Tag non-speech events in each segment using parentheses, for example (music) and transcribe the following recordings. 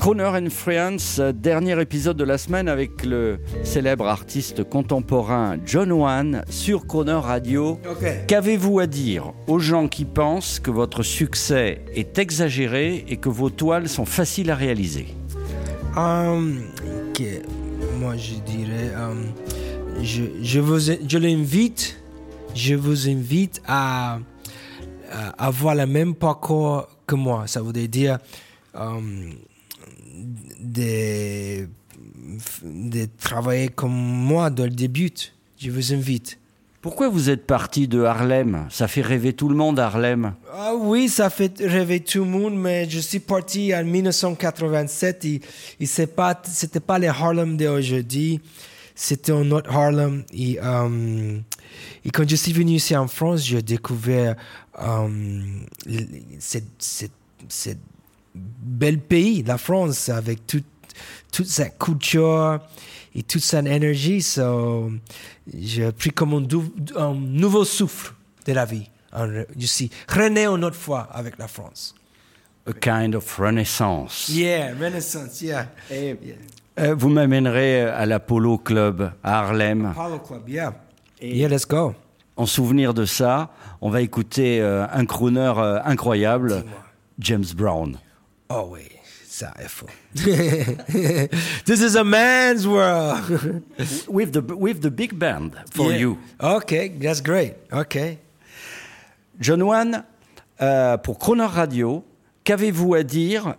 Crooner and Friends, euh, dernier épisode de la semaine avec le célèbre artiste contemporain John Wan sur Crooner Radio. Qu'avez-vous à dire aux gens qui pensent que votre succès est exagéré et que vos toiles sont faciles à réaliser? Um, ok, moi je dirais, um, je, je vous, je l'invite, je vous invite à, à avoir le même parcours que moi. Ça voudrait dire um, de, de travailler comme moi dans le début. Je vous invite. Pourquoi vous êtes parti de Harlem? Ça fait rêver tout le monde Harlem. Ah oui, ça fait rêver tout le monde, mais je suis parti en 1987 et, et c'est pas, pas les Harlem d'aujourd'hui, c'était un autre Harlem. Et, euh, et quand je suis venu ici en France, j'ai découvert euh, le- cette, cette, cette bel pays, la France, avec toute, toute cette culture et toute cette énergie. So, j'ai pris comme un, dou- un nouveau souffle de la vie. Un- Je suis rené une autre fois avec la France. A kind of renaissance. Yeah, Renaissance, yeah. Et, euh, vous m'amènerez à l'Apollo Club à Harlem. Apollo Club, yeah. Yeah, let's go. En souvenir de ça, on va écouter euh, un crooner euh, incroyable, James Brown. Oh oui, ça il faut. (laughs) This is a man's world. (laughs) With the, with the big band for Yeah. you. Okay, that's great. Okay. John Wan, euh, pour Croner Radio, qu'avez-vous à dire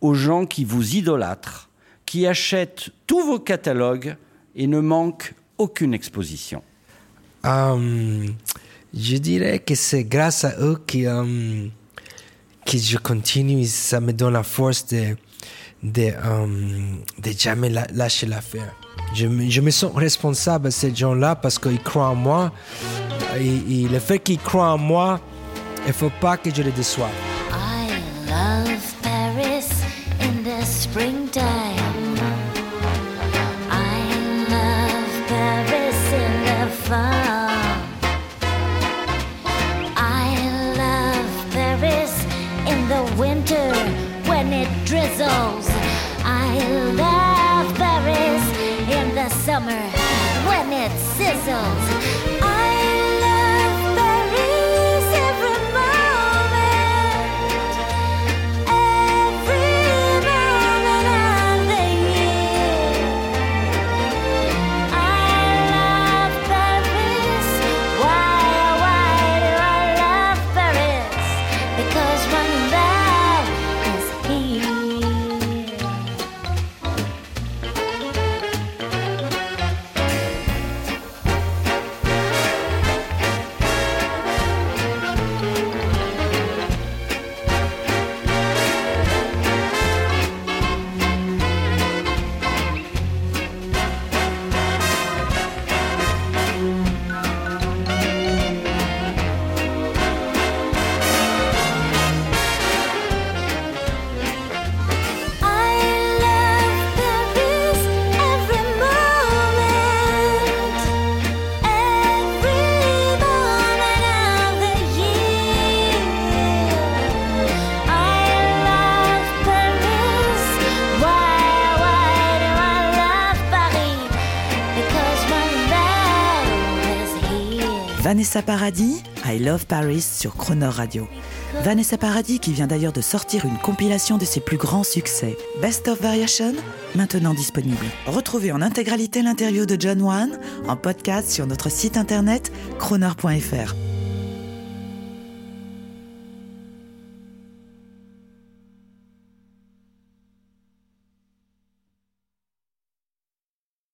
aux gens qui vous idolâtrent, qui achètent tous vos catalogues et ne manquent aucune exposition? Um, je dirais que c'est grâce à eux que, um, que je continue. Ça me donne la force de, de, um, de jamais lâcher l'affaire. Je, je me sens responsable à ces gens-là parce qu'ils croient en moi. Et, le fait qu'ils croient en moi, il ne faut pas que je les déçoive. I love Paris in the springtime. Vanessa Paradis, I Love Paris sur Croner Radio. Vanessa Paradis qui vient d'ailleurs de sortir une compilation de ses plus grands succès, Best of Variation, maintenant disponible. Retrouvez en intégralité l'interview de John Wan en podcast sur notre site internet croner.fr.